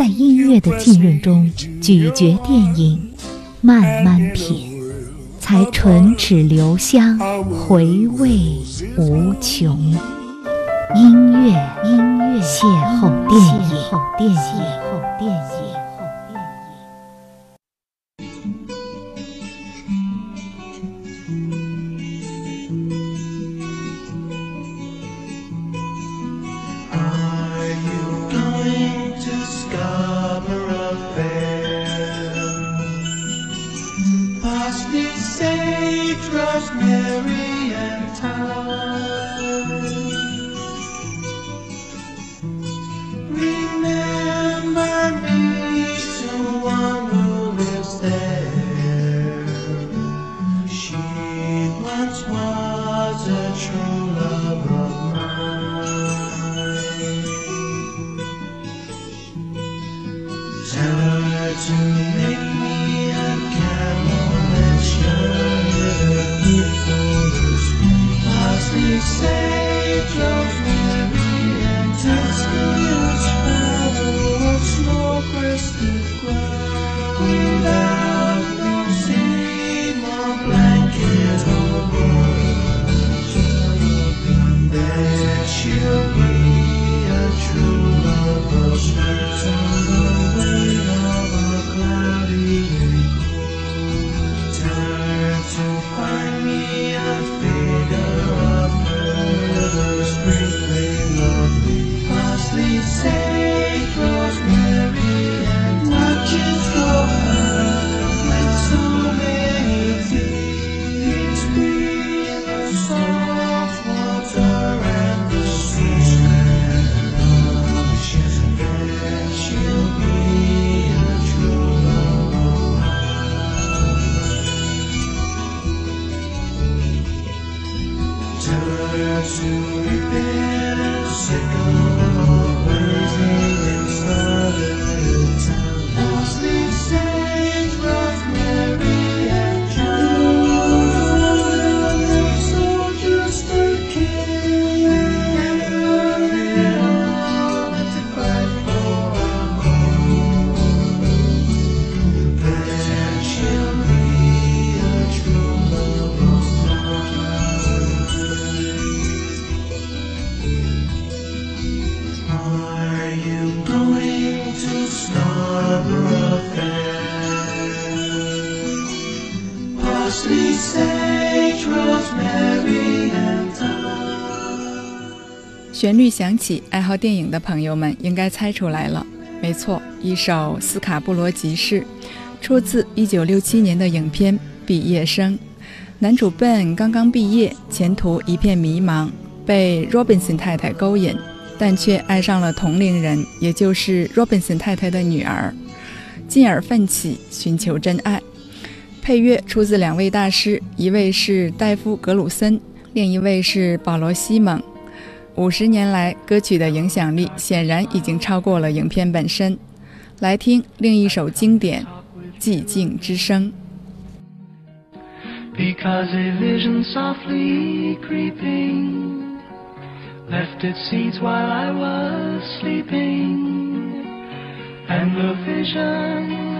在音乐的浸润中咀嚼电影，慢慢品，才唇齿留香，回味无穷。音乐，音乐，邂逅电影，邂逅电影。Saint of Mary and to the bitter. 旋律响起，爱好电影的朋友们应该猜出来了。没错，一首《斯卡布罗集市》，出自1967年的影片《毕业生》。男主 Ben 刚刚毕业，前途一片迷茫，被 Robinson 太太勾引，但却爱上了同龄人，也就是 Robinson 太太的女儿，进而奋起寻求真爱。配乐出自两位大师，一位是戴夫·格鲁森，另一位是保罗·西蒙。五十年来，歌曲的影响力显然已经超过了影片本身。来听另一首经典《寂静之声》。Because a vision softly creeping left its seeds while I was sleeping, and the vision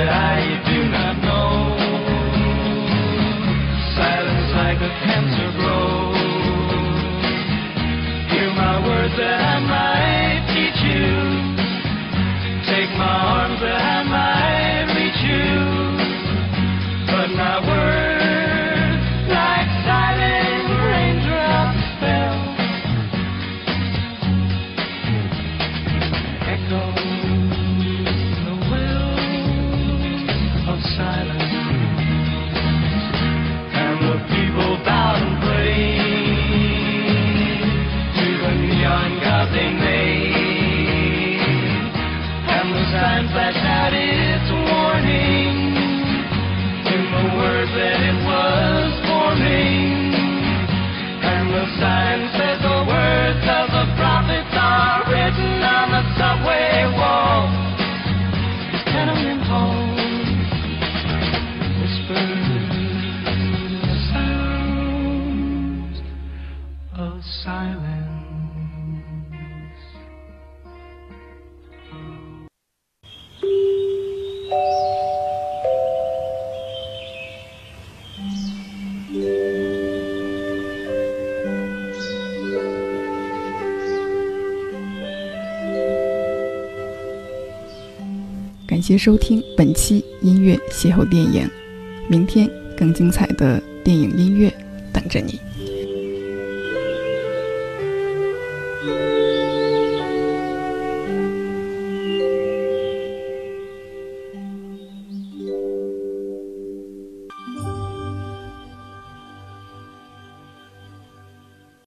Said I do not know? Silence like a cancer grows. Hear my words that I might teach you. Take my arms that times I it. 感谢收听本期音乐邂逅电影，明天更精彩的电影音乐等着你。